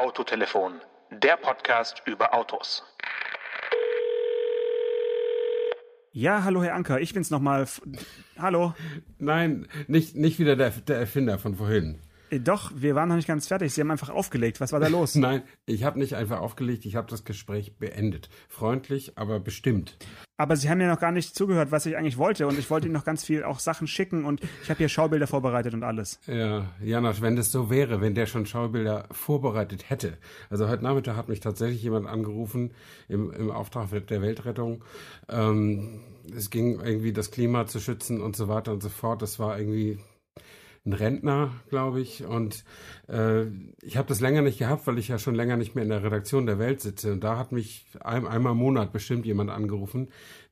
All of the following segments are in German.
Autotelefon, der Podcast über Autos. Ja, hallo Herr Anker, ich bin's nochmal. F- Hallo. Nein, nicht, nicht wieder der, der Erfinder von vorhin. Äh, Doch, wir waren noch nicht ganz fertig. Sie haben einfach aufgelegt. Was war da los? Nein, ich habe nicht einfach aufgelegt, ich habe das Gespräch beendet. Freundlich, aber bestimmt. Aber Sie haben ja noch gar nicht zugehört, was ich eigentlich wollte. Und ich wollte Ihnen noch ganz viel auch Sachen schicken. Und ich habe hier Schaubilder vorbereitet und alles. Ja, Janosch, wenn das so wäre, wenn der schon Schaubilder vorbereitet hätte. Also heute Nachmittag hat mich tatsächlich jemand angerufen im, im Auftrag der Weltrettung. Ähm, es ging irgendwie das Klima zu schützen und so weiter und so fort. Das war irgendwie ein Rentner, glaube ich. Und äh, ich habe das länger nicht gehabt, weil ich ja schon länger nicht mehr in der Redaktion der Welt sitze. Und da hat mich ein, einmal im Monat bestimmt jemand angerufen,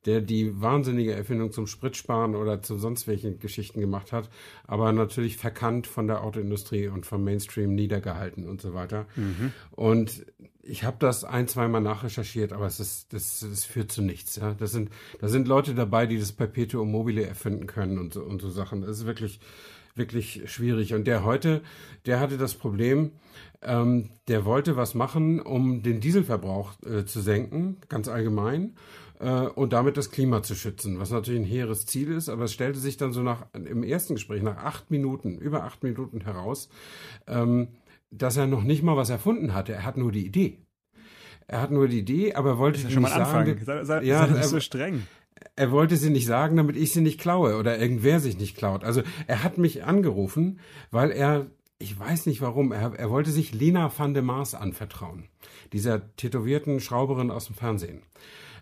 der die wahnsinnige Erfindung zum Spritsparen oder zu sonst welchen Geschichten gemacht hat, aber natürlich verkannt von der Autoindustrie und vom Mainstream niedergehalten und so weiter. Und ich habe das ein, zweimal nachrecherchiert, aber es ist, das, das führt zu nichts. Ja? Das sind, da sind Leute dabei, die das Perpetuum mobile erfinden können und so, und so Sachen. Das ist wirklich, wirklich schwierig. Und der heute, der hatte das Problem, ähm, der wollte was machen, um den Dieselverbrauch äh, zu senken, ganz allgemein, äh, und damit das Klima zu schützen, was natürlich ein hehres Ziel ist, aber es stellte sich dann so nach im ersten Gespräch nach acht Minuten, über acht Minuten heraus, ähm, dass er noch nicht mal was erfunden hatte. Er hat nur die Idee. Er hat nur die Idee, aber wollte ist ja schon mal sagen. Sei, sei, ja, sei nicht er- so streng. Er wollte sie nicht sagen, damit ich sie nicht klaue oder irgendwer sich nicht klaut. Also er hat mich angerufen, weil er, ich weiß nicht warum, er, er wollte sich Lena van de Maas anvertrauen. Dieser tätowierten Schrauberin aus dem Fernsehen.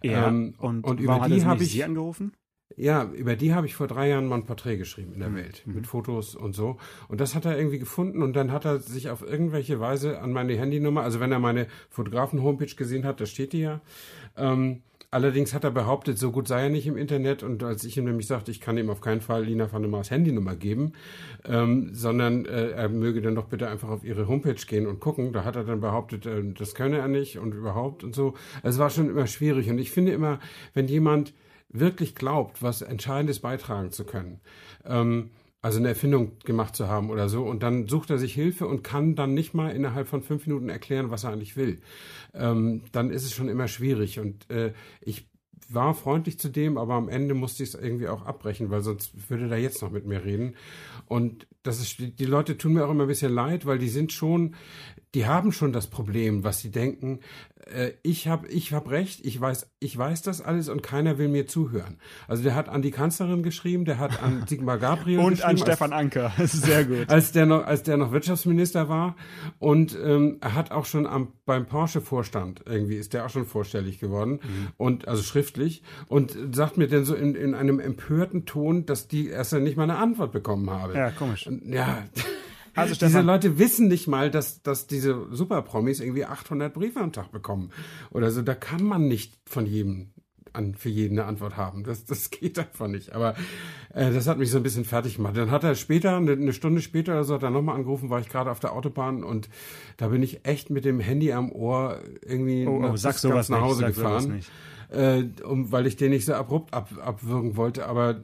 Ja, Ähm, und, und über die habe ich- Sie angerufen? Ja, über die habe ich vor drei Jahren mal ein Porträt geschrieben in Mhm. der Welt, mit Fotos und so. Und das hat er irgendwie gefunden und dann hat er sich auf irgendwelche Weise an meine Handynummer, also wenn er meine Fotografen-Homepage gesehen hat, da steht die ja. Ähm, allerdings hat er behauptet, so gut sei er nicht im Internet und als ich ihm nämlich sagte, ich kann ihm auf keinen Fall Lina van der Maas Handynummer geben, ähm, sondern äh, er möge dann doch bitte einfach auf ihre Homepage gehen und gucken. Da hat er dann behauptet, äh, das könne er nicht und überhaupt und so. Also es war schon immer schwierig und ich finde immer, wenn jemand wirklich glaubt, was Entscheidendes beitragen zu können, ähm, also eine Erfindung gemacht zu haben oder so, und dann sucht er sich Hilfe und kann dann nicht mal innerhalb von fünf Minuten erklären, was er eigentlich will, ähm, dann ist es schon immer schwierig. Und äh, ich war freundlich zu dem, aber am Ende musste ich es irgendwie auch abbrechen, weil sonst würde er jetzt noch mit mir reden. Und das ist, die Leute tun mir auch immer ein bisschen leid, weil die sind schon, die haben schon das Problem, was sie denken, äh, ich habe ich hab recht, ich weiß, ich weiß das alles und keiner will mir zuhören. Also der hat an die Kanzlerin geschrieben, der hat an Sigmar Gabriel Und geschrieben. an als- Stefan Anker. Das ist sehr gut. als der noch, als der noch Wirtschaftsminister war. Und ähm, er hat auch schon am, beim Porsche-Vorstand irgendwie ist der auch schon vorstellig geworden und also schriftlich und sagt mir dann so in, in einem empörten Ton, dass die erst nicht mal eine Antwort bekommen habe. Ja, komisch. Ja. Also Diese Stefan, Leute wissen nicht mal, dass, dass diese Superpromis irgendwie 800 Briefe am Tag bekommen. Oder so, da kann man nicht von jedem an, für jeden eine Antwort haben. Das, das geht einfach nicht. Aber äh, das hat mich so ein bisschen fertig gemacht. Dann hat er später, eine, eine Stunde später oder so, hat er nochmal angerufen, war ich gerade auf der Autobahn und da bin ich echt mit dem Handy am Ohr irgendwie Oh, oh, nach, sag bis sowas nach nicht, Hause sag sowas gefahren. nicht. Äh, um, weil ich den nicht so abrupt ab, abwürgen wollte, aber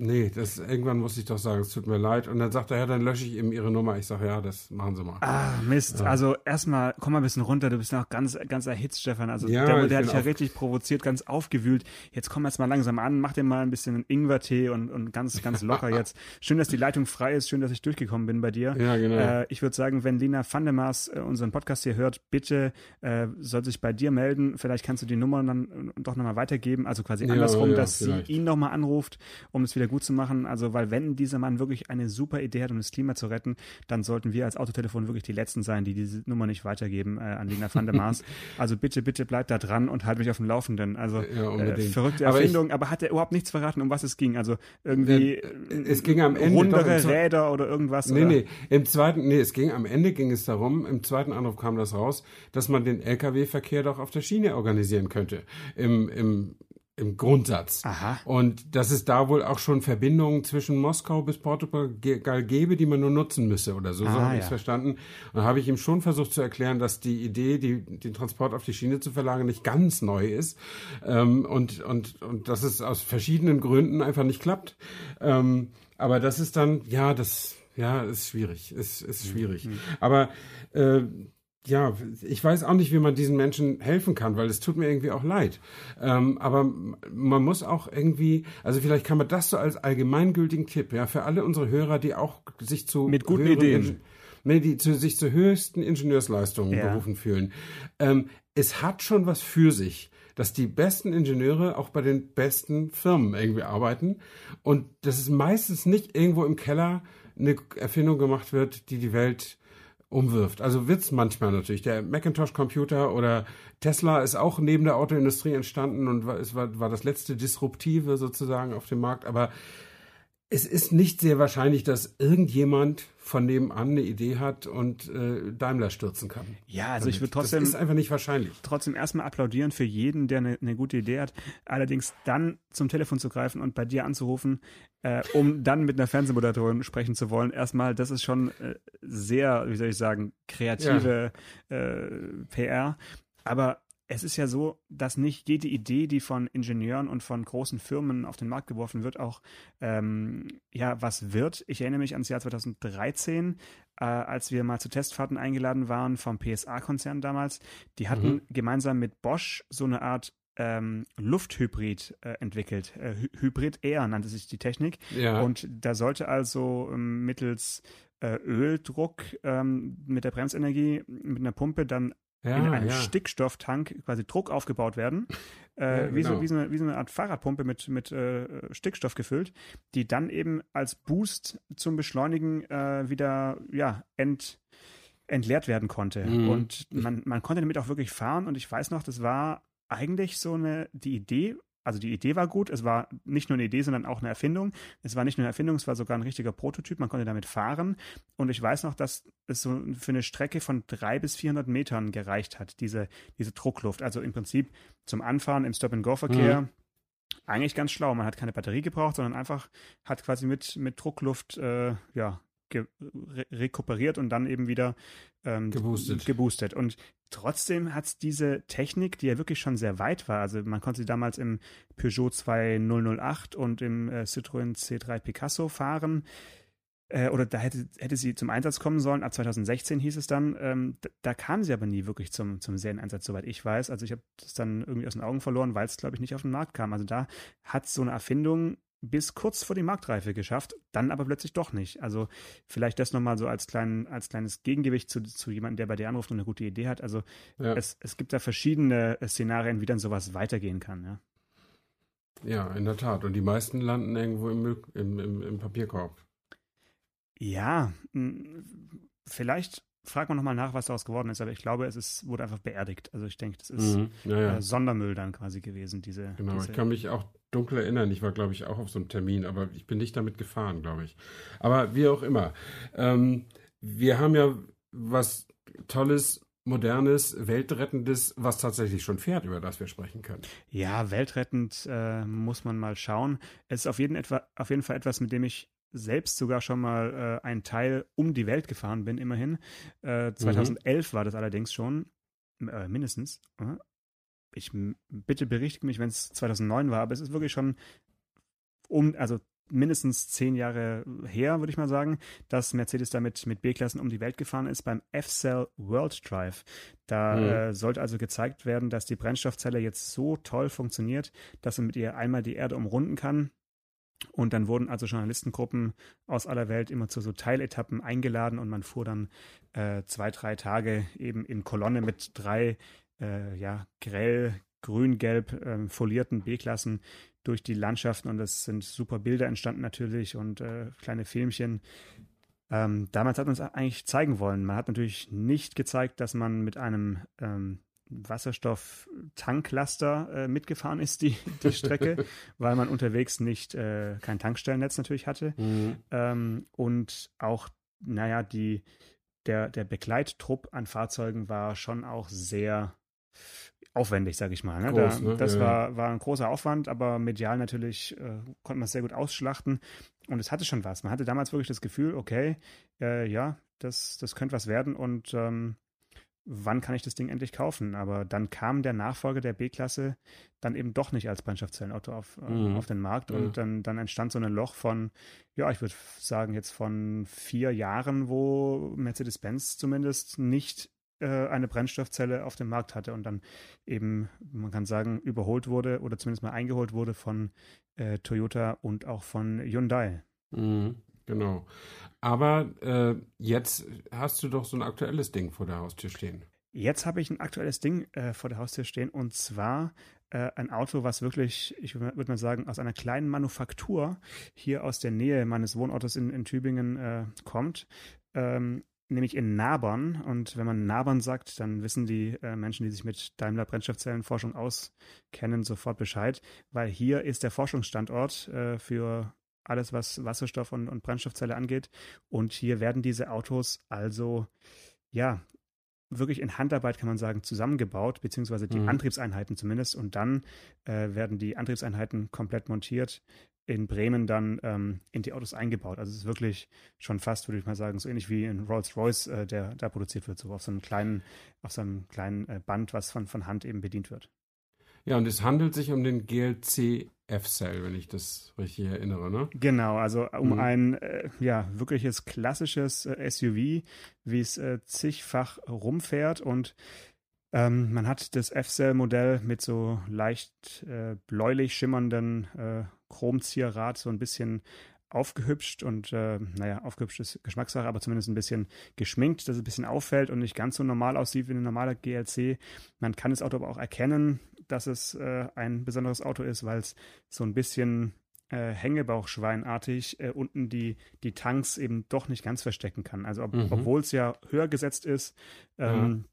nee, das irgendwann musste ich doch sagen, es tut mir leid. Und dann sagt er, ja, dann lösche ich eben ihre Nummer. Ich sage, ja, das machen Sie mal. Ah, Mist. Also erstmal, komm mal ein bisschen runter. Du bist noch ganz, ganz erhitzt, Stefan. Also Ja, der, der hat dich ja richtig provoziert, ganz aufgewühlt. Jetzt komm erst mal langsam an, mach dir mal ein bisschen Ingwertee und, und ganz, ganz locker jetzt. Schön, dass die Leitung frei ist. Schön, dass ich durchgekommen bin bei dir. Ja, genau. Äh, ich würde sagen, wenn Lina van der Maas äh, unseren Podcast hier hört, bitte äh, soll sich bei dir melden. Vielleicht kannst du die Nummer dann äh, doch nochmal weitergeben. Also quasi Ja, andersrum, ja, dass sie ihn nochmal anruft, um es wieder gut zu machen. Also, weil wenn dieser Mann wirklich eine super Idee hat, um das Klima zu retten, dann sollten wir als Autotelefon wirklich die Letzten sein, die diese Nummer nicht weitergeben äh, an Lina van der Maas. also bitte, bitte bleib da dran und halt mich auf dem Laufenden. Also Ja, äh, verrückte Aber ich- Erfindung, aber, hat er überhaupt nichts verraten, um was es ging? Also irgendwie Äh, es ging am Ende rundere doch Räder oder irgendwas? Nee, oder? nee, im zweiten, nee, es ging, am Ende ging es darum, im zweiten Anruf kam das raus, dass man den Lkw-Verkehr doch auf der Schiene organisieren könnte. Im, im, im Grundsatz. Aha. Und dass es da wohl auch schon Verbindungen zwischen Moskau bis Portugal gäbe, die man nur nutzen müsse oder so. so Ah, habe ich ja. es verstanden. Und da habe ich ihm schon versucht zu erklären, dass die Idee, die, den Transport auf die Schiene zu verlagern, nicht ganz neu ist. Ähm, und, und, und dass es aus verschiedenen Gründen einfach nicht klappt. Ähm, aber das ist dann, ja, das, ja, ist schwierig. Ist, ist schwierig. Aber äh, ja, ich weiß auch nicht, wie man diesen Menschen helfen kann, weil es tut mir irgendwie auch leid. Ähm, aber man muss auch irgendwie, also vielleicht kann man das so als allgemeingültigen Tipp, ja, für alle unsere Hörer, die auch sich zu mit guten Ideen, nee, die zu, sich zu höchsten Ingenieursleistungen ja. berufen fühlen. Ähm, es hat schon was für sich, dass die besten Ingenieure auch bei den besten Firmen irgendwie arbeiten und dass es meistens nicht irgendwo im Keller eine Erfindung gemacht wird, die die Welt umwirft. Also wird's manchmal natürlich. Der Macintosh-Computer oder Tesla ist auch neben der Autoindustrie entstanden und war, war, war das letzte Disruptive sozusagen auf dem Markt. Aber es ist nicht sehr wahrscheinlich, dass irgendjemand von nebenan eine Idee hat und äh, Daimler stürzen kann. Ja, also damit. ich würde trotzdem. Das ist einfach nicht wahrscheinlich. Trotzdem erstmal applaudieren für jeden, der eine, eine gute Idee hat. Allerdings dann zum Telefon zu greifen und bei dir anzurufen, äh, um dann mit einer Fernsehmoderatorin sprechen zu wollen. Erstmal, das ist schon äh, sehr, wie soll ich sagen, kreative ja. äh, PR. Aber es ist ja so, dass nicht jede Idee, die von Ingenieuren und von großen Firmen auf den Markt geworfen wird, auch ähm, ja was wird. Ich erinnere mich ans Jahr 2013, äh, als wir mal zu Testfahrten eingeladen waren vom PSA-Konzern damals. Die hatten mhm. gemeinsam mit Bosch so eine Art ähm, Lufthybrid äh, entwickelt. Äh, Hybrid Air nannte sich die Technik. Ja. Und da sollte also ähm, mittels äh, Öldruck ähm, mit der Bremsenergie, mit einer Pumpe dann ja, in einem ja. Stickstofftank quasi Druck aufgebaut werden, äh, ja, wie, so, genau. wie, so eine, wie, so, eine, Art Fahrradpumpe mit, mit äh, Stickstoff gefüllt, die dann eben als Boost zum Beschleunigen äh, wieder ja, ent, entleert werden konnte. Mhm. Und man, man konnte damit auch wirklich fahren und ich weiß noch, das war eigentlich so eine, die Idee also die Idee war gut, es war nicht nur eine Idee, sondern auch eine Erfindung. Es war nicht nur eine Erfindung, es war sogar ein richtiger Prototyp, man konnte damit fahren. Und ich weiß noch, dass es so für eine Strecke von drei bis 400 Metern gereicht hat, diese, diese Druckluft. Also im Prinzip zum Anfahren im Stop-and-Go-Verkehr. Mhm. Eigentlich ganz schlau. Man hat keine Batterie gebraucht, sondern einfach hat quasi mit, mit Druckluft äh, ja, re rekuperiert und dann eben wieder ähm, geboostet. geboostet. Und trotzdem hat es diese Technik, die ja wirklich schon sehr weit war, also man konnte sie damals im Peugeot 2008 und im äh, Citroën C3 Picasso fahren, äh, oder da hätte, hätte sie zum Einsatz kommen sollen, ab 2016 hieß es dann, ähm, da, da, kam sie aber nie wirklich zum, zum Serieneinsatz, soweit ich weiß. Also ich habe das dann irgendwie aus den Augen verloren, weil es, glaube ich, nicht auf den Markt kam. Also da hat so eine Erfindung bis kurz vor die Marktreife geschafft, dann aber plötzlich doch nicht. Also vielleicht das nochmal so als, klein, als kleines Gegengewicht zu, zu jemandem, der bei dir anruft und eine gute Idee hat. Also ja. es, es gibt da verschiedene Szenarien, wie dann sowas weitergehen kann. Ja, ja in der Tat. Und die meisten landen irgendwo im, im, im, im Papierkorb. Ja, vielleicht frag mal nochmal nach, was daraus geworden ist, aber ich glaube, es ist, wurde einfach beerdigt. Also ich denke, das ist mhm, ja, ja. Äh, Sondermüll dann quasi gewesen, diese. Genau, diese ich kann mich auch dunkel erinnern. Ich war, glaube ich, auch auf so einem Termin, aber ich bin nicht damit gefahren, glaube ich. Aber wie auch immer. Ähm, wir haben ja was Tolles modernes, weltrettendes, was tatsächlich schon fährt, über das wir sprechen können. Ja, weltrettend äh, muss man mal schauen. Es ist auf jeden, etwa, auf jeden Fall etwas, mit dem ich selbst sogar schon mal äh, einen Teil um die Welt gefahren bin, immerhin. Äh, 2011 mhm. war das allerdings schon, äh, mindestens. Ich bitte berichtige mich, wenn es 2009 war, aber es ist wirklich schon um, also mindestens zehn Jahre her, würde ich mal sagen, dass Mercedes damit mit B-Klassen um die Welt gefahren ist beim F-Cell World Drive. Da mhm. äh, sollte also gezeigt werden, dass die Brennstoffzelle jetzt so toll funktioniert, dass man mit ihr einmal die Erde umrunden kann und dann wurden also Journalistengruppen aus aller Welt immer zu so Teiletappen eingeladen und man fuhr dann äh, zwei, drei Tage eben in Kolonne mit drei äh, ja, grell, grün-gelb äh, folierten B-Klassen durch die Landschaften und es sind super Bilder entstanden natürlich und äh, kleine Filmchen. Ähm, damals hat man es eigentlich zeigen wollen. Man hat natürlich nicht gezeigt, dass man mit einem ähm, Wasserstoff-Tanklaster äh, mitgefahren ist, die, die Strecke, weil man unterwegs nicht äh, kein Tankstellennetz natürlich hatte. Mhm. Ähm, und auch, naja, die, der, der Begleittrupp an Fahrzeugen war schon auch sehr aufwendig, sage ich mal. Ne? Groß, da, ne? Das ja, war, war ein großer Aufwand, aber medial natürlich äh, konnte man es sehr gut ausschlachten. Und es hatte schon was. Man hatte damals wirklich das Gefühl, okay, äh, ja, das, das könnte was werden und ähm, wann kann ich das Ding endlich kaufen? Aber dann kam der Nachfolger der B-Klasse dann eben doch nicht als Brennstoffzellenauto auf, äh, mhm. auf den Markt und mhm. dann, dann entstand so ein Loch von, ja, ich würde sagen jetzt von vier Jahren, wo Mercedes-Benz zumindest nicht eine Brennstoffzelle auf dem Markt hatte und dann eben, man kann sagen, überholt wurde oder zumindest mal eingeholt wurde von äh, Toyota und auch von Hyundai. Mhm, genau. Aber äh, jetzt hast du doch so ein aktuelles Ding vor der Haustür stehen. Jetzt habe ich ein aktuelles Ding äh, vor der Haustür stehen und zwar äh, ein Auto, was wirklich, ich würde mal sagen, aus einer kleinen Manufaktur hier aus der Nähe meines Wohnortes in, in Tübingen äh, kommt. Ähm, nämlich in Nabern. Und wenn man Nabern sagt, dann wissen die äh, Menschen, die sich mit Daimler Brennstoffzellenforschung auskennen, sofort Bescheid, weil hier ist der Forschungsstandort äh, für alles, was Wasserstoff und, und Brennstoffzelle angeht. Und hier werden diese Autos also ja wirklich in Handarbeit, kann man sagen, zusammengebaut, beziehungsweise die mhm. Antriebseinheiten zumindest. Und dann äh, werden die Antriebseinheiten komplett montiert, in Bremen dann ähm, in die Autos eingebaut. Also es ist wirklich schon fast, würde ich mal sagen, so ähnlich wie in Rolls-Royce, äh, der da produziert wird, so auf so einem kleinen, auf so einem kleinen äh, Band, was von, von Hand eben bedient wird. Ja, und es handelt sich um den GLC F-Cell, wenn ich das richtig erinnere, ne? Genau, also um mhm. ein äh, ja wirkliches klassisches äh, SUV, wie es äh, zigfach rumfährt und ähm, man hat das F-Cell-Modell mit so leicht äh, bläulich schimmernden äh, Chromzierrad so ein bisschen aufgehübscht und äh, naja, aufgehübscht ist Geschmackssache, aber zumindest ein bisschen geschminkt, dass es ein bisschen auffällt und nicht ganz so normal aussieht wie ein normaler GLC. Man kann das Auto aber auch erkennen, dass es äh, ein besonderes Auto ist, weil es so ein bisschen äh, Hängebauchschweinartig äh, unten die, die Tanks eben doch nicht ganz verstecken kann. Also ob, mhm. obwohl es ja höher gesetzt ist, ähm, ja.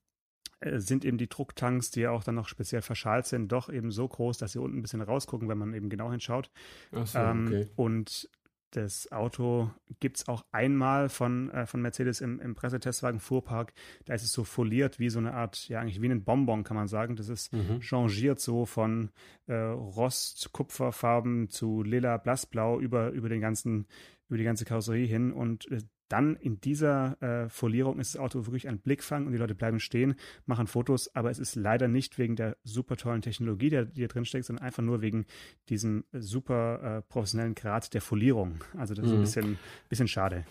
Äh, sind eben die Drucktanks, die ja auch dann noch speziell verschalt sind, doch eben so groß, dass sie unten ein bisschen rausgucken, wenn man eben genau hinschaut. Ach so, ähm, okay. Und das Auto gibt es auch einmal von, äh, von Mercedes im, im Pressetestwagen Fuhrpark. Da ist es so foliert wie so eine Art, ja eigentlich wie ein Bonbon, kann man sagen. Das ist mhm. changiert so von äh, Rost, Kupferfarben zu lila, blassblau über, über den ganzen, über die ganze Karosserie hin. Und äh, dann in dieser äh, Folierung ist das Auto wirklich ein Blickfang und die Leute bleiben stehen, machen Fotos, aber es ist leider nicht wegen der super tollen Technologie, die, die da drin steckt, sondern einfach nur wegen diesem super äh, professionellen Grad der Folierung. Also das ist mhm. ein bisschen, bisschen schade.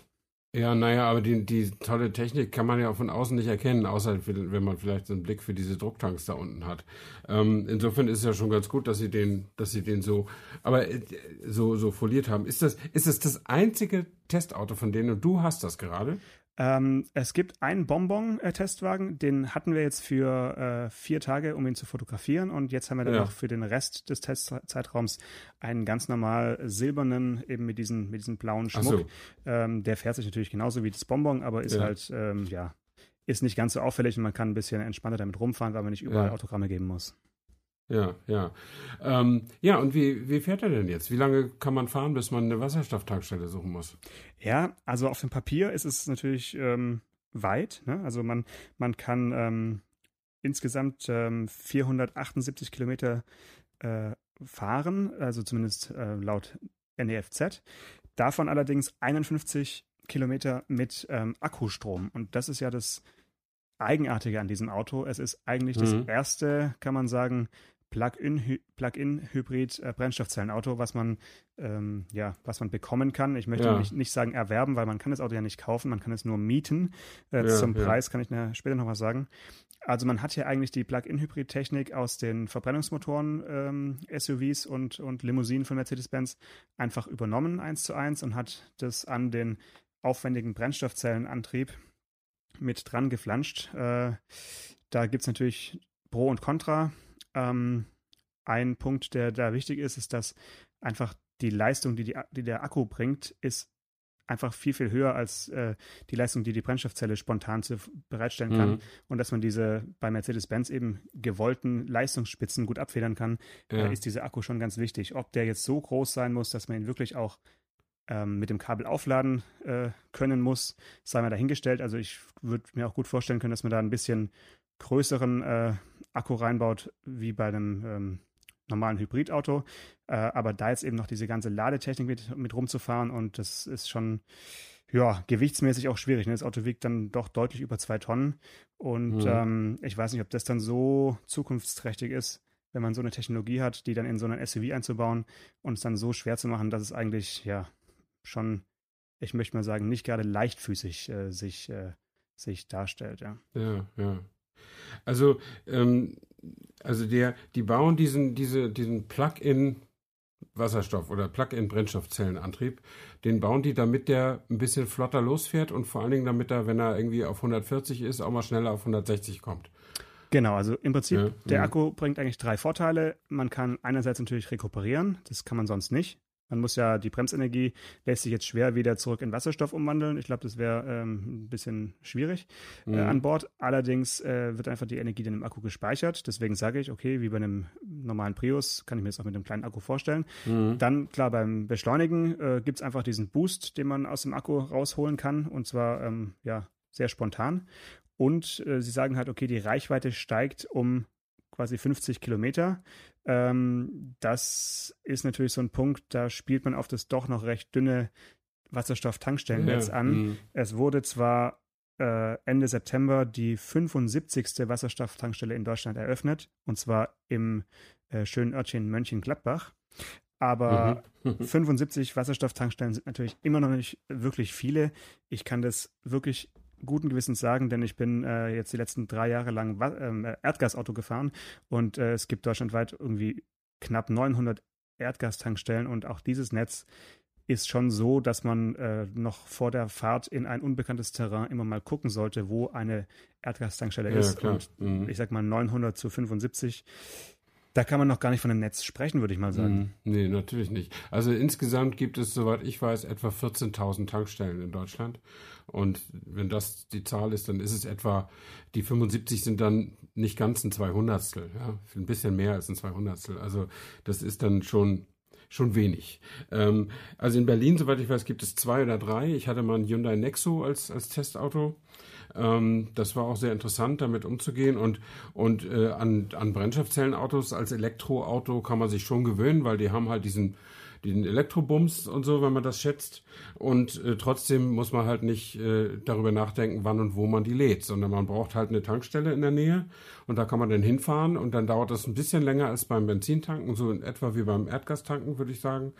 Ja, naja, aber die, die tolle Technik kann man ja von außen nicht erkennen, außer wenn man vielleicht so einen Blick für diese Drucktanks da unten hat. Ähm, insofern ist es ja schon ganz gut, dass sie den, dass sie den so, aber äh, so, so foliert haben. Ist das, ist das das einzige Testauto von denen und du hast das gerade? Ähm, es gibt einen Bonbon-Testwagen, den hatten wir jetzt für äh, vier Tage, um ihn zu fotografieren. Und jetzt haben wir dann ja. noch für den Rest des Testzeitraums einen ganz normal silbernen, eben mit diesem mit diesem blauen Schmuck. So. Ähm, der fährt sich natürlich genauso wie das Bonbon, aber ist ja. halt, ähm, ja, ist nicht ganz so auffällig und man kann ein bisschen entspannter damit rumfahren, weil man nicht überall ja. Autogramme geben muss. Ja, ja. Ähm, ja, und wie, wie fährt er denn jetzt? Wie lange kann man fahren, bis man eine Wasserstofftankstelle suchen muss? Ja, also auf dem Papier ist es natürlich ähm, weit. Ne? Also man, man kann ähm, insgesamt ähm, 478 Kilometer äh, fahren, also zumindest äh, laut NEFZ. Davon allerdings 51 Kilometer mit ähm, Akkustrom. Und das ist ja das Eigenartige an diesem Auto. Es ist eigentlich mhm. das erste, kann man sagen, Plug-in-Hybrid äh, Brennstoffzellenauto, was man ähm, ja, was man bekommen kann. Ich möchte ja. nicht, nicht sagen erwerben, weil man kann das Auto ja nicht kaufen, man kann es nur mieten. Äh, ja, zum Preis kann ich später noch was sagen. Also man hat hier eigentlich die Plug-in-Hybrid-Technik aus den Verbrennungsmotoren ähm, SUVs und, und Limousinen von Mercedes-Benz einfach übernommen eins zu eins und hat das an den aufwendigen Brennstoffzellenantrieb mit dran geflanscht. Äh, da gibt es natürlich Pro und Contra. Ähm, ein Punkt, der da wichtig ist, ist, dass einfach die Leistung, die, die, die der Akku bringt, ist einfach viel, viel höher als äh, die Leistung, die die Brennstoffzelle spontan zu, bereitstellen kann. Mhm. Und dass man diese bei Mercedes-Benz eben gewollten Leistungsspitzen gut abfedern kann, ja. äh, ist dieser Akku schon ganz wichtig. Ob der jetzt so groß sein muss, dass man ihn wirklich auch ähm, mit dem Kabel aufladen äh, können muss, sei mal dahingestellt. Also ich würde mir auch gut vorstellen können, dass man da ein bisschen größeren äh, Akku reinbaut, wie bei einem ähm, normalen Hybridauto. Äh, aber da jetzt eben noch diese ganze Ladetechnik mit, mit rumzufahren und das ist schon ja, gewichtsmäßig auch schwierig. Ne? Das Auto wiegt dann doch deutlich über zwei Tonnen. Und mhm. ähm, ich weiß nicht, ob das dann so zukunftsträchtig ist, wenn man so eine Technologie hat, die dann in so einen SUV einzubauen und es dann so schwer zu machen, dass es eigentlich ja schon, ich möchte mal sagen, nicht gerade leichtfüßig äh, sich äh, sich darstellt, ja. Ja, ja. Also, ähm, also der, die bauen diesen, diese, diesen Plug-in Wasserstoff oder Plug-in-Brennstoffzellenantrieb, den bauen die, damit der ein bisschen flotter losfährt und vor allen Dingen, damit er, wenn er irgendwie auf 140 ist, auch mal schneller auf 160 kommt. Genau, also im Prinzip, ja, der ja. Akku bringt eigentlich drei Vorteile. Man kann einerseits natürlich rekuperieren, das kann man sonst nicht. Man muss ja, die Bremsenergie lässt sich jetzt schwer wieder zurück in Wasserstoff umwandeln. Ich glaube, das wäre ähm, ein bisschen schwierig äh, mhm. äh, an Bord. Allerdings äh, wird einfach die Energie dann im Akku gespeichert. Deswegen sage ich, okay, wie bei einem normalen Prius, kann ich mir das auch mit einem kleinen Akku vorstellen. Mhm. Dann, klar, beim Beschleunigen äh, gibt es einfach diesen Boost, den man aus dem Akku rausholen kann. Und zwar, ähm, ja, sehr spontan. Und äh, sie sagen halt, okay, die Reichweite steigt um quasi 50 Kilometer. Ähm, das ist natürlich so ein Punkt, da spielt man auf das doch noch recht dünne Wasserstofftankstellennetz ja, an. Mh. Es wurde zwar äh, Ende September die 75. Wasserstofftankstelle in Deutschland eröffnet, und zwar im äh, schönen Örtchen Mönchengladbach. Aber mhm. 75 Wasserstofftankstellen sind natürlich immer noch nicht wirklich viele. Ich kann das wirklich guten Gewissens sagen, denn ich bin äh, jetzt die letzten drei Jahre lang äh, Erdgasauto gefahren und äh, es gibt deutschlandweit irgendwie knapp 900 Erdgastankstellen und auch dieses Netz ist schon so, dass man äh, noch vor der Fahrt in ein unbekanntes Terrain immer mal gucken sollte, wo eine Erdgastankstelle ja, ist. Klar. Und mhm. ich sag mal 900 zu 75 da kann man noch gar nicht von einem Netz sprechen, würde ich mal sagen. Mm, nee, natürlich nicht. Also insgesamt gibt es, soweit ich weiß, etwa 14.000 Tankstellen in Deutschland. Und wenn das die Zahl ist, dann ist es etwa, die 75 sind dann nicht ganz ein Zweihundertstel, ja, ein bisschen mehr als ein Zweihundertstel. Also das ist dann schon schon wenig. Ähm, also in Berlin, soweit ich weiß, gibt es zwei oder drei. Ich hatte mal ein Hyundai Nexo als, als Testauto. Ähm, das war auch sehr interessant, damit umzugehen. Und, und äh, an, an Brennstoffzellenautos als Elektroauto kann man sich schon gewöhnen, weil die haben halt diesen den Elektrobums und so, wenn man das schätzt. Und äh, trotzdem muss man halt nicht äh, darüber nachdenken, wann und wo man die lädt, sondern man braucht halt eine Tankstelle in der Nähe und da kann man dann hinfahren und dann dauert das ein bisschen länger als beim Benzintanken, so in etwa wie beim Erdgastanken, würde ich sagen.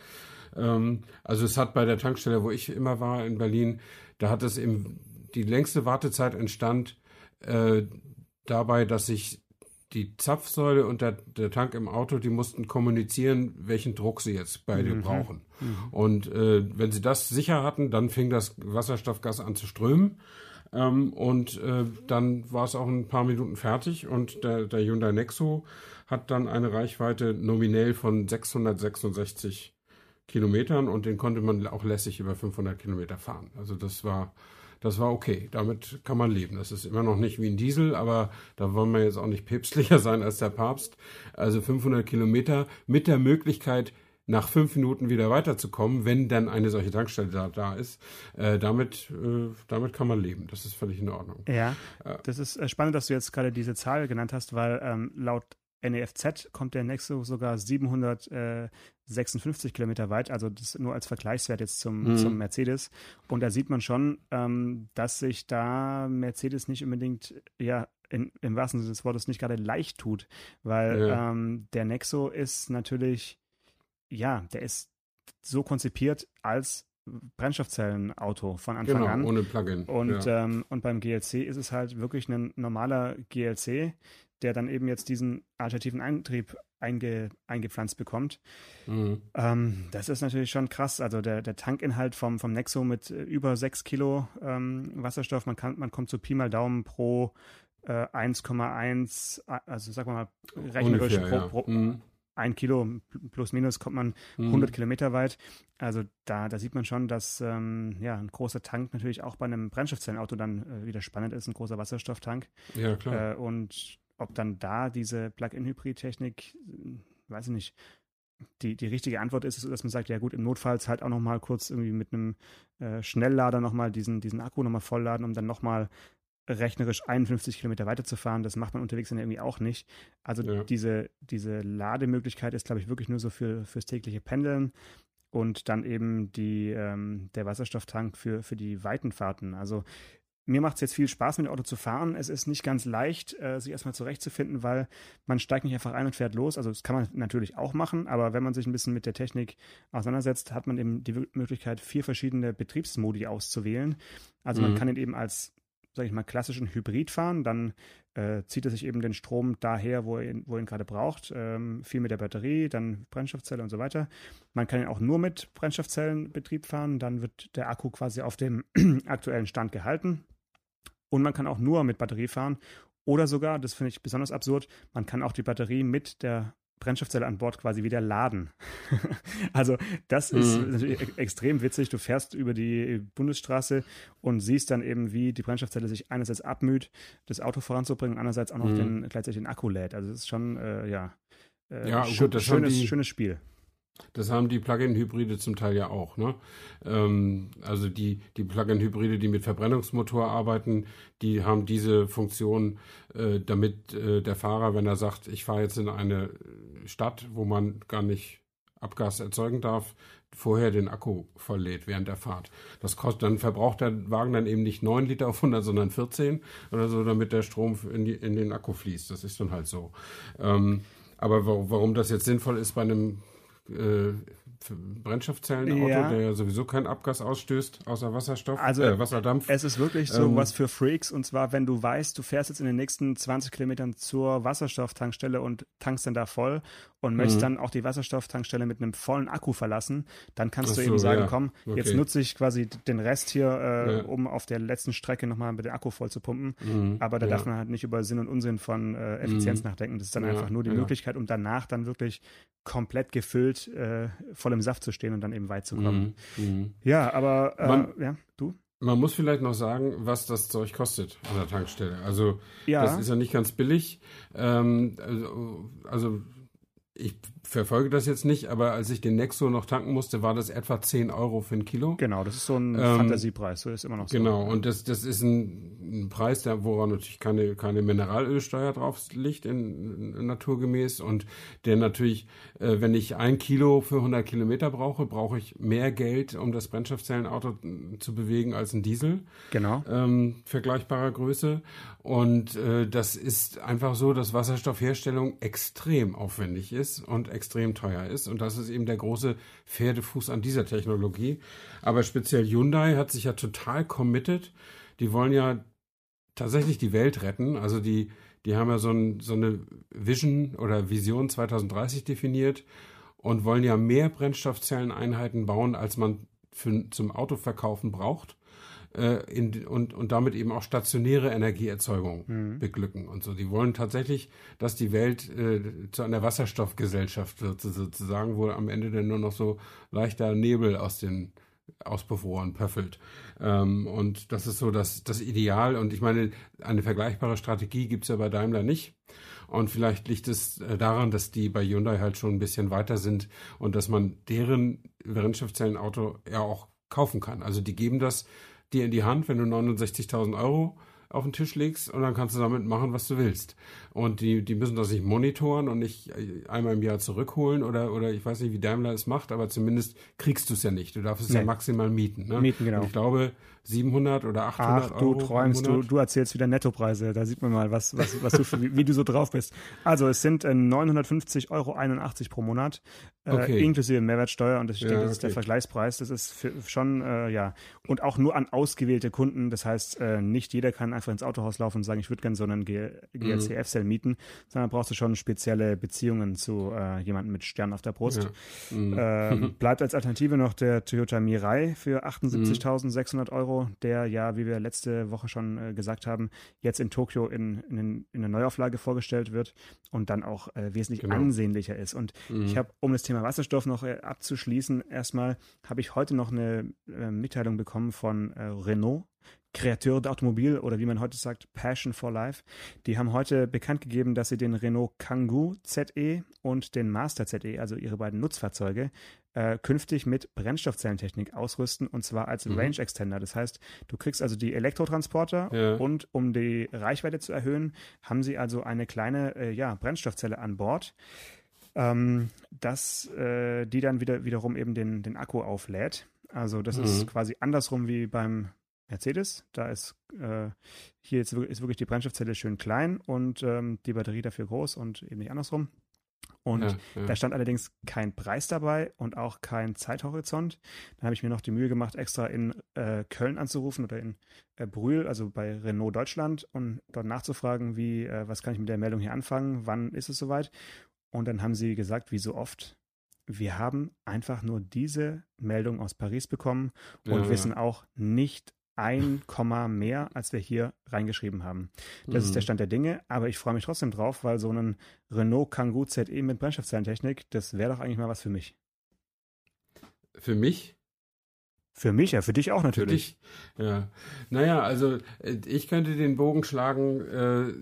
Ähm, also es hat bei der Tankstelle, wo ich immer war in Berlin, da hat es eben die längste Wartezeit entstand äh, dabei, dass sich die Zapfsäule und der, der, Tank im Auto, die mussten kommunizieren, welchen Druck sie jetzt beide mhm. brauchen. Mhm. Und äh, wenn sie das sicher hatten, dann fing das Wasserstoffgas an zu strömen. Ähm, und äh, dann war es auch ein paar Minuten fertig und der, der Hyundai Nexo hat dann eine Reichweite nominell von 666 Kilometern und den konnte man auch lässig über 500 Kilometer fahren. Also das war das war okay. Damit kann man leben. Das ist immer noch nicht wie ein Diesel, aber da wollen wir jetzt auch nicht päpstlicher sein als der Papst. Also 500 Kilometer mit der Möglichkeit, nach fünf Minuten wieder weiterzukommen, wenn dann eine solche Tankstelle da, da ist. Äh, damit, äh, damit kann man leben. Das ist völlig in Ordnung. Ja, äh, das ist äh, spannend, dass du jetzt gerade diese Zahl genannt hast, weil ähm, laut NEFZ kommt der Nexo sogar 756 Kilometer weit, also das nur als Vergleichswert jetzt zum, mhm. zum Mercedes. Und da sieht man schon, ähm, dass sich da Mercedes nicht unbedingt, ja, in, im wahrsten Sinne des Wortes nicht gerade leicht tut, weil ja. ähm, der Nexo ist natürlich, ja, der ist so konzipiert als Brennstoffzellenauto von Anfang genau, an. ohne Plugin. Und, ja. ähm, und beim GLC ist es halt wirklich ein normaler GLC, der dann eben jetzt diesen alternativen Antrieb einge, eingepflanzt bekommt. Mhm. Ähm, das ist natürlich schon krass. Also der, der Tankinhalt vom, vom Nexo mit äh, über 6 Kilo ähm, Wasserstoff, man, kann, man kommt zu Pi mal Daumen pro äh, 1,1, also sagen wir mal rechnerisch Ungefähr, pro, pro ja. mhm. ein Kilo plus minus kommt man mhm. 100 Kilometer weit. Also da, da sieht man schon, dass ähm, ja, ein großer Tank natürlich auch bei einem Brennstoffzellenauto dann äh, wieder spannend ist, ein großer Wasserstofftank. Ja, klar. Äh, und ob dann da diese Plug-in-Hybrid-Technik, hm, weiß ich nicht, die, die richtige Antwort ist, dass man sagt, ja gut, im Notfalls halt auch nochmal kurz irgendwie mit einem äh, Schnelllader nochmal diesen, diesen Akku nochmal vollladen, um dann nochmal rechnerisch 51 Kilometer weiterzufahren. Das macht man unterwegs dann irgendwie auch nicht. Also ja. diese, diese Lademöglichkeit ist, glaube ich, wirklich nur so für, fürs tägliche Pendeln und dann eben die, ähm, der Wasserstofftank für, für die weiten Fahrten. Also mir macht es jetzt viel Spaß, mit dem Auto zu fahren. Es ist nicht ganz leicht, äh, sich erstmal zurechtzufinden, weil man steigt nicht einfach ein und fährt los. Also das kann man natürlich auch machen, aber wenn man sich ein bisschen mit der Technik auseinandersetzt, hat man eben die Möglichkeit, vier verschiedene Betriebsmodi auszuwählen. Also mhm. man kann ihn eben als sage ich mal, klassischen Hybrid fahren, dann äh, zieht er sich eben den Strom daher, wo er ihn, wo er ihn gerade braucht, ähm, viel mit der Batterie, dann Brennstoffzelle und so weiter. Man kann ihn auch nur mit Brennstoffzellenbetrieb fahren, dann wird der Akku quasi auf dem aktuellen Stand gehalten. Und man kann auch nur mit Batterie fahren oder sogar, das finde ich besonders absurd, man kann auch die Batterie mit der Brennstoffzelle an Bord quasi wieder laden. also das mhm. ist natürlich e-, extrem witzig. Du fährst über die Bundesstraße und siehst dann eben, wie die Brennstoffzelle sich einerseits abmüht, das Auto voranzubringen, andererseits auch noch mhm. den, gleichzeitig den Akku lädt. Also es ist schon, äh, ja, äh, ja schön, gut, schönes, die, schönes Spiel. Das haben die Plug-in-Hybride zum Teil ja auch. Ne? Ähm, also die, die Plug-in-Hybride, die mit Verbrennungsmotor arbeiten, die haben diese Funktion, äh, damit äh, der Fahrer, wenn er sagt, ich fahre jetzt in eine Stadt, wo man gar nicht Abgas erzeugen darf, vorher den Akku volllädt während der Fahrt. Das kostet, dann verbraucht der Wagen dann eben nicht 9 Liter auf 100, sondern 14 oder so, damit der Strom in, die, in den Akku fließt. Das ist dann halt so. Ähm, aber warum das jetzt sinnvoll ist bei einem äh, Brennstoffzellenauto, ja. der ja sowieso keinen Abgas ausstößt, außer Wasserstoff, also, äh, Wasserdampf. Es ist wirklich so ähm, was für Freaks und zwar, wenn du weißt, du fährst jetzt in den nächsten 20 Kilometern zur Wasserstofftankstelle und tankst dann da voll und möchtest mhm. dann auch die Wasserstofftankstelle mit einem vollen Akku verlassen, dann kannst so, du eben sagen, ja. komm, okay. jetzt nutze ich quasi den Rest hier, äh, ja. um auf der letzten Strecke nochmal mit dem Akku voll zu pumpen. Mhm. Aber da darf man halt nicht über Sinn und Unsinn von äh, Effizienz mhm. nachdenken. Das ist dann einfach nur die Möglichkeit, um danach dann wirklich komplett gefüllt äh, voll im Saft zu stehen und dann eben weit zu kommen. Mhm. mhm. Ja, aber äh, Man, ja, du? Man muss vielleicht noch sagen, was das Zeug kostet an der Tankstelle. Also ja. das ist ja nicht ganz billig. Ähm, also, also ich verfolge das jetzt nicht, aber als ich den Nexo noch tanken musste, war das etwa 10 Euro für ein Kilo. Genau, das ist so ein ähm, Fantasiepreis, so ist immer noch so. Genau, und das, das ist ein, ein Preis, der, woran natürlich keine, keine Mineralölsteuer drauf liegt, in, in naturgemäß. Und der natürlich, äh, wenn ich ein Kilo für 100 Kilometer brauche, brauche ich mehr Geld, um das Brennstoffzellenauto zu bewegen als ein Diesel. Genau. Ähm, vergleichbarer Größe. Und äh, das ist einfach so, dass Wasserstoffherstellung extrem aufwendig ist und extrem teuer ist. Und das ist eben der große Pferdefuß an dieser Technologie. Aber speziell Hyundai hat sich ja total committed. Die wollen ja tatsächlich die Welt retten. Also die, die haben ja so, ein, so eine Vision oder Vision 2030 definiert und wollen ja mehr Brennstoffzelleneinheiten bauen, als man für, zum Autoverkaufen braucht äh, in, und, und damit eben auch stationäre Energieerzeugung mhm. beglücken und so. Die wollen tatsächlich, dass die Welt äh, zu einer Wasserstoffgesellschaft wird, sozusagen, wo am Ende dann nur noch so leichter Nebel aus den Auspuffrohren pöffelt. Ähm, und das ist so das, das Ideal. Und ich meine, eine vergleichbare Strategie gibt es ja bei Daimler nicht. Und vielleicht liegt es äh, daran, dass die bei Hyundai halt schon ein bisschen weiter sind und dass man deren Brennstoffzellenauto ja auch kaufen kann. Also die geben das dir in die Hand, wenn du 69.000 Euro auf den Tisch legst und dann kannst du damit machen, was du willst. Und die, die müssen das nicht monitoren und nicht einmal im Jahr zurückholen oder, oder ich weiß nicht, wie Daimler es macht, aber zumindest kriegst du es ja nicht. Du darfst es nee. ja maximal mieten. Ne? Mieten, genau. Und ich glaube, 700 oder 800 Ach, du Euro träumst, du, du erzählst wieder Nettopreise. Da sieht man mal, was, was, was du, wie, wie, du so drauf bist. Also es sind äh, 950,81 Euro pro Monat, äh, okay. inklusive Mehrwertsteuer. Und das, ich ja, denke, das ist der Vergleichspreis. Das ist für, schon, äh, ja, und auch nur an ausgewählte Kunden. Das heißt, äh, nicht jeder kann einfach ins Autohaus laufen und sagen, ich würde gerne so einen GLCF-Cell mhm. mieten, sondern brauchst du schon spezielle Beziehungen zu äh, jemandem mit Stern auf der Brust. Ja. Mhm. Ähm, bleibt als Alternative noch der Toyota Mirai für 78.600 Euro der ja, wie wir letzte Woche schon äh, gesagt haben, jetzt in Tokio in, in, in einer Neuauflage vorgestellt wird und dann auch äh, wesentlich genau. ansehnlicher ist. Und mhm. ich habe, um das Thema Wasserstoff noch äh, abzuschließen, erstmal habe ich heute noch eine äh, Mitteilung bekommen von äh, Renault, Kreateur d'Automobil oder wie man heute sagt, Passion for Life. Die haben heute bekannt gegeben, dass sie den Renault Kangoo ZE und den Master ZE, also ihre beiden Nutzfahrzeuge, äh, künftig mit Brennstoffzellentechnik ausrüsten und zwar als mhm. Range Extender. Das heißt, du kriegst also die Elektrotransporter ja. und um die Reichweite zu erhöhen, haben sie also eine kleine äh, ja, Brennstoffzelle an Bord. Ähm, das, äh, die dann wieder wiederum eben den, den Akku auflädt. Also das mhm. ist quasi andersrum wie beim Mercedes. Da ist äh, hier jetzt ist wirklich die Brennstoffzelle schön klein und ähm, die Batterie dafür groß und eben nicht andersrum. Und Ja, ja. da stand allerdings kein Preis dabei und auch kein Zeithorizont. Dann habe ich mir noch die Mühe gemacht, extra in äh, Köln anzurufen oder in äh, Brühl, also bei Renault Deutschland, und dort nachzufragen, wie, äh, was kann ich mit der Meldung hier anfangen, wann ist es soweit? Und dann haben sie gesagt, wie so oft, wir haben einfach nur diese Meldung aus Paris bekommen und Ja, wissen ja. auch nicht ein Komma mehr, als wir hier reingeschrieben haben. Das ist der Mhm. Stand der Dinge, aber ich freue mich trotzdem drauf, weil so ein Renault Kangoo ZE mit Brennstoffzellentechnik, das wäre doch eigentlich mal was für mich. Für mich? Für mich, ja, für dich auch Für natürlich. dich? Ja. Naja, also äh, ich könnte den Bogen schlagen, äh,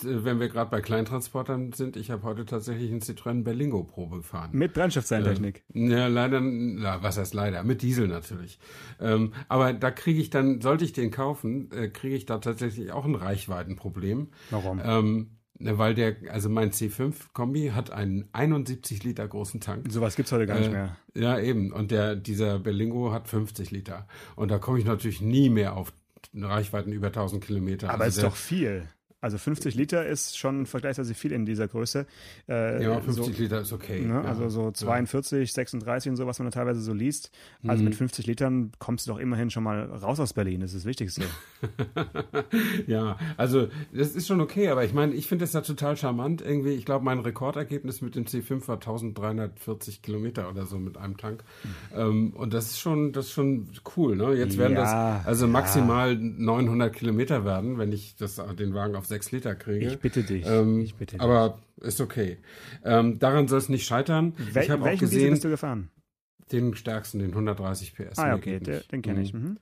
wenn wir gerade bei Kleintransportern sind. Ich habe heute tatsächlich einen Citroën Berlingo Probe gefahren. Mit Brennstoffzellentechnik. Ähm, ja, leider, na, was heißt leider? Mit Diesel natürlich. Ähm, aber da kriege ich dann, sollte ich den kaufen, äh, kriege ich da tatsächlich auch ein Reichweitenproblem. Warum? Ähm, weil der, also mein C5-Kombi hat einen 71 Liter großen Tank. Sowas gibt's heute gar nicht Äh, mehr. Ja, eben. Und der, dieser Berlingo hat 50 Liter. Und da komme ich natürlich nie mehr auf Reichweiten über 1000 Kilometer. Aber also ist doch viel. Also 50 Liter ist schon vergleichsweise viel in dieser Größe. Äh, Ja, 50 so, Liter ist okay. Ne? ja. Also so 42, 36 und so, was man da teilweise so liest. Also Mhm. mit 50 Litern kommst du doch immerhin schon mal raus aus Berlin. Das ist das Wichtigste. ja, also das ist schon okay, aber ich meine, ich finde das ja total charmant. Irgendwie, ich glaube, mein Rekordergebnis mit dem C5 war 1340 Kilometer oder so mit einem Tank. Ähm, und das ist schon, das ist schon cool. Ne? Jetzt werden Ja, das also ja. maximal 900 Kilometer werden, wenn ich das, den Wagen auf 6 Liter kriege. Ich bitte dich. Ähm, ich bitte dich. aber ist okay. Ähm, daran soll es nicht scheitern. Wel ich habe auch gesehen, bist du gefahren? den stärksten, den 130 PS. Ah, okay, der, den kenne ich. Mhm. Mhm.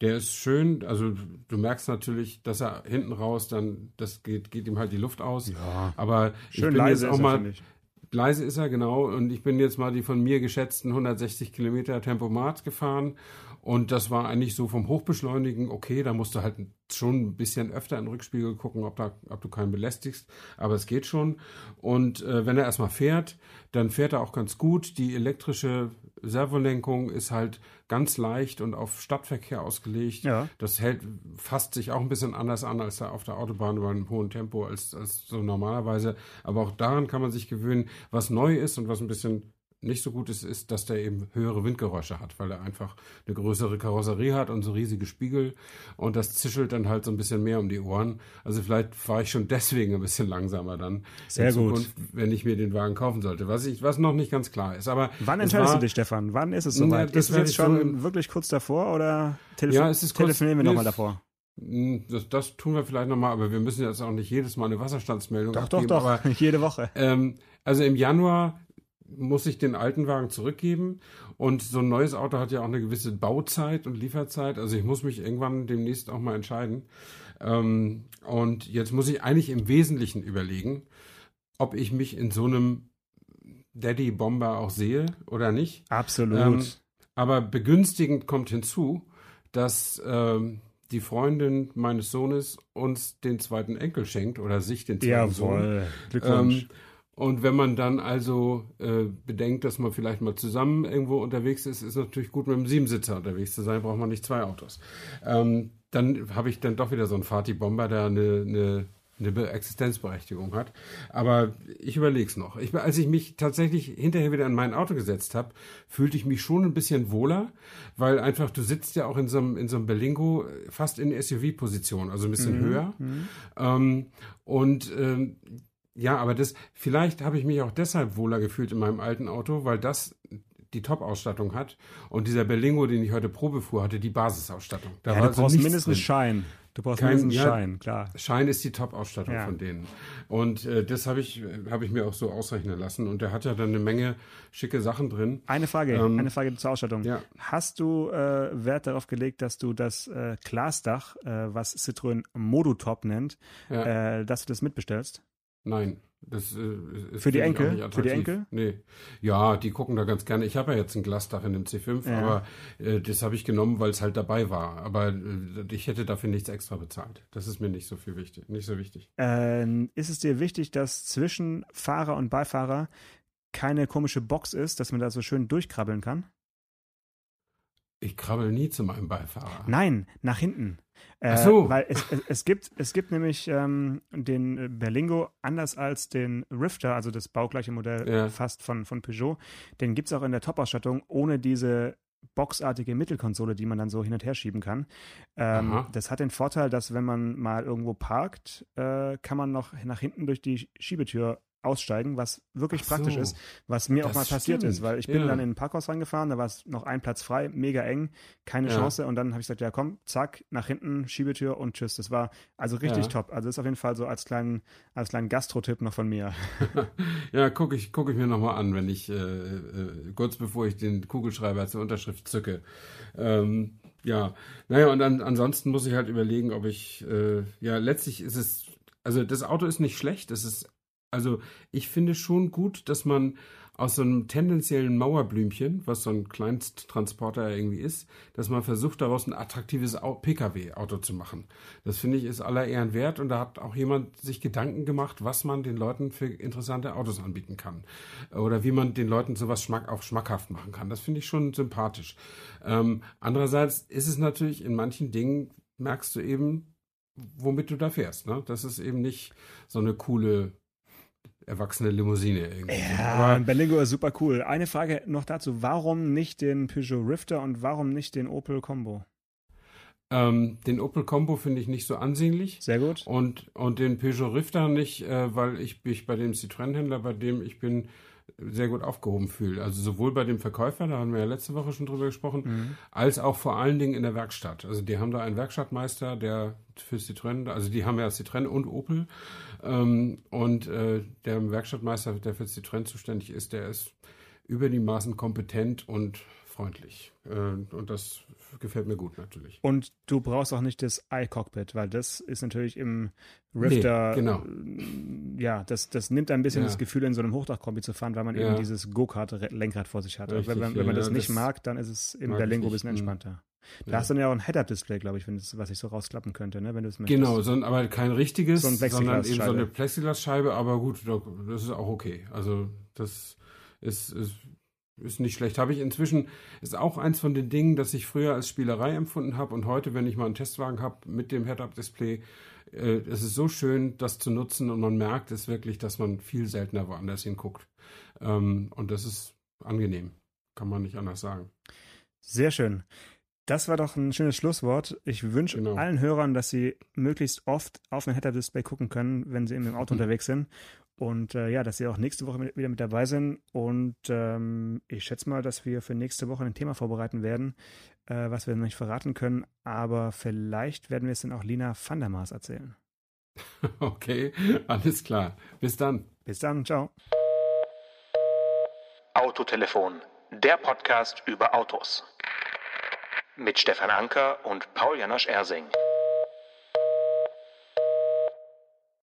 Der ist schön, also du merkst natürlich, dass er hinten raus dann, das geht, geht ihm halt die Luft aus. Ja, Aber ich schön bin leise jetzt auch ist er, mal, ich. leise ist er genau, und ich bin jetzt mal die von mir geschätzten 160 Kilometer Tempomat gefahren. Und das war eigentlich so vom Hochbeschleunigen, okay, da musst du halt schon ein bisschen öfter in den Rückspiegel gucken, ob, da, ob du keinen belästigst, aber es geht schon. Und äh, wenn er erstmal fährt, dann fährt er auch ganz gut. Die elektrische Servolenkung ist halt ganz leicht und auf Stadtverkehr ausgelegt. Ja. Das hält, fasst sich auch ein bisschen anders an als da auf der Autobahn über einem hohen Tempo als, als so normalerweise. Aber auch daran kann man sich gewöhnen. Was neu ist und was ein bisschen nicht so gut ist, ist, dass der eben höhere Windgeräusche hat, weil er einfach eine größere Karosserie hat und so riesige Spiegel und das zischelt dann halt so ein bisschen mehr um die Ohren. Also vielleicht fahre ich schon deswegen ein bisschen langsamer dann Sehr in gut. Zukunft, wenn ich mir den Wagen kaufen sollte. Was ich, was noch nicht ganz klar ist. Aber Wann es entscheidest war- du dich, Stefan? Wann ist es Ja, soweit? das ist es jetzt schon so- wirklich kurz davor oder telefo Ja, es ist kurz- telefonieren wir nochmal davor? Hm, Das, das tun wir vielleicht nochmal, aber wir müssen jetzt auch nicht jedes Mal eine Wasserstandsmeldung Doch, doch, doch. Aber Jede Woche. Ähm, also im Januar muss ich den alten Wagen zurückgeben und so ein neues Auto hat ja auch eine gewisse Bauzeit und Lieferzeit. Also ich muss mich irgendwann demnächst auch mal entscheiden. Ähm, und jetzt muss ich eigentlich im Wesentlichen überlegen, ob ich mich in so einem Daddy Bomber auch sehe oder nicht. Absolut. Ähm, aber begünstigend kommt hinzu, dass ähm, die Freundin meines Sohnes uns den zweiten Enkel schenkt oder sich den zweiten Sohn. Jawohl. Glückwunsch. Ähm, und wenn man dann also äh, bedenkt, dass man vielleicht mal zusammen irgendwo unterwegs ist, ist natürlich gut, mit einem Siebensitzer unterwegs zu sein, braucht man nicht zwei Autos. Ähm, dann habe ich dann doch wieder so einen Fatih-Bomber, der eine, eine, eine Be- Existenzberechtigung hat. Aber ich überlege es noch. Ich, als ich mich tatsächlich hinterher wieder in mein Auto gesetzt habe, fühlte ich mich schon ein bisschen wohler, weil einfach du sitzt ja auch in so einem, in so einem Berlingo fast in SUV-Position, also ein bisschen höher. Ähm, und ähm, ja, aber das, vielleicht habe ich mich auch deshalb wohler gefühlt in meinem alten Auto, weil das die Top-Ausstattung hat. Und dieser Berlingo, den ich heute Probe fuhr, hatte die Basisausstattung. Da ja, war du also brauchst mindestens drin. Schein. Du brauchst Kein- mindestens ja. Schein, klar. Schein ist die Top-Ausstattung Ja. von denen. Und äh, das habe ich, habe ich mir auch so ausrechnen lassen. Und der hat ja dann eine Menge schicke Sachen drin. Eine Frage, Ähm, eine Frage zur Ausstattung. ja. Hast du äh, Wert darauf gelegt, dass du das äh, Glasdach, äh, was Citroën Modutop nennt, äh, dass du das mitbestellst? Nein. Das, äh, ist Für die Enkel? Für die. Enkel? Nee. Ja, die gucken da ganz gerne. Ich habe ja jetzt ein Glasdach in dem C5, Ja. aber äh, das habe ich genommen, weil es halt dabei war. Aber äh, ich hätte dafür nichts extra bezahlt. Das ist mir nicht so viel wichtig. Nicht so wichtig. Äh, ist es dir wichtig, dass zwischen Fahrer und Beifahrer keine komische Box ist, dass man da so schön durchkrabbeln kann? Ich krabbel nie zu meinem Beifahrer. Nein, nach hinten. Äh, Ach so. Weil es, es, es, gibt, es gibt nämlich ähm, den Berlingo anders als den Rifter, also das baugleiche Modell Ja. fast von, von Peugeot. Den gibt es auch in der Top-Ausstattung ohne diese boxartige Mittelkonsole, die man dann so hin und her schieben kann. Ähm, das hat den Vorteil, dass wenn man mal irgendwo parkt, äh, kann man noch nach hinten durch die Schiebetür aussteigen, was wirklich Ach so. praktisch ist, was mir auch Das mal passiert stimmt. ist, weil ich bin Ja. dann in ein Parkhaus reingefahren, da war es noch ein Platz frei, mega eng, keine Ja. Chance und dann habe ich gesagt, ja komm, zack, nach hinten, Schiebetür und tschüss. Das war also richtig Ja. top. Also ist auf jeden Fall so als kleinen, als kleinen Gastro-Tipp noch von mir. Ja, gucke ich, guck ich mir nochmal an, wenn ich, äh, äh, kurz bevor ich den Kugelschreiber zur Unterschrift zücke. Ähm, ja, naja, und an, ansonsten muss ich halt überlegen, ob ich, äh, ja, letztlich ist es, also das Auto ist nicht schlecht, es ist, also ich finde schon gut, dass man aus so einem tendenziellen Mauerblümchen, was so ein Kleinsttransporter irgendwie ist, dass man versucht, daraus ein attraktives Au- Pkw-Auto zu machen. Das finde ich ist aller Ehren wert und da hat auch jemand sich Gedanken gemacht, was man den Leuten für interessante Autos anbieten kann. Oder wie man den Leuten sowas schmack, auch schmackhaft machen kann. Das finde ich schon sympathisch. Ähm, andererseits ist es natürlich in manchen Dingen, merkst du eben, womit du da fährst. Ne? Das ist eben nicht so eine coole erwachsene Limousine irgendwie. Aber Berlingo ist super cool. Eine Frage noch dazu, warum nicht den Peugeot Rifter und warum nicht den Opel Combo? Ähm, den Opel Combo finde ich nicht so ansehnlich. Sehr gut. Und, und den Peugeot Rifter nicht, äh, weil ich mich bei dem Citroën-Händler, bei dem ich bin, sehr gut aufgehoben fühle. Also sowohl bei dem Verkäufer, da haben wir ja letzte Woche schon drüber gesprochen, Mhm. als auch vor allen Dingen in der Werkstatt. Also die haben da einen Werkstattmeister, der für Citroën, also die haben ja Citroën und Opel. Ähm, und äh, der Werkstattmeister, der für Citroën zuständig ist, der ist über die Maßen kompetent und freundlich. Äh, und das gefällt mir gut natürlich. Und du brauchst auch nicht das iCockpit, weil das ist natürlich im Rifter, Nee, genau. äh, ja, das, das nimmt ein bisschen Ja. das Gefühl, in so einem Hochdachkombi zu fahren, weil man Ja. eben dieses Go-Kart-Lenkrad vor sich hat. Richtig, wenn, man- wenn man ja, das nicht das mag, dann ist es im Berlingo ein bisschen Mhm. entspannter. Da hast du dann ja auch ein Head-Up-Display, glaube ich, wenn das, was ich so rausklappen könnte, ne, wenn du es möchtest. Genau, so, ein- aber kein richtiges, So ein sondern eben so eine Plexiglasscheibe, aber gut, das ist auch okay. Also das ist, ist, ist nicht schlecht. Habe ich inzwischen, ist auch eins von den Dingen, das ich früher als Spielerei empfunden habe und heute, wenn ich mal einen Testwagen habe mit dem Head-Up-Display, äh, es ist so schön, das zu nutzen und man merkt es wirklich, dass man viel seltener woanders hinguckt. Ähm, und das ist angenehm, kann man nicht anders sagen. Sehr schön. Das war doch ein schönes Schlusswort. Ich wünsche Genau. allen Hörern, dass sie möglichst oft auf ein Head-Up-Display gucken können, wenn sie im Auto unterwegs sind. Und äh, ja, dass sie auch nächste Woche mit, wieder mit dabei sind. Und ähm, ich schätze mal, dass wir für nächste Woche ein Thema vorbereiten werden, äh, was wir noch nicht verraten können. Aber vielleicht werden wir es dann auch Lina van der Maas erzählen. Okay, alles klar. Bis dann. Bis dann, ciao. Autotelefon, der Podcast über Autos. Mit Stefan Anker und Paul Janosch Ersing.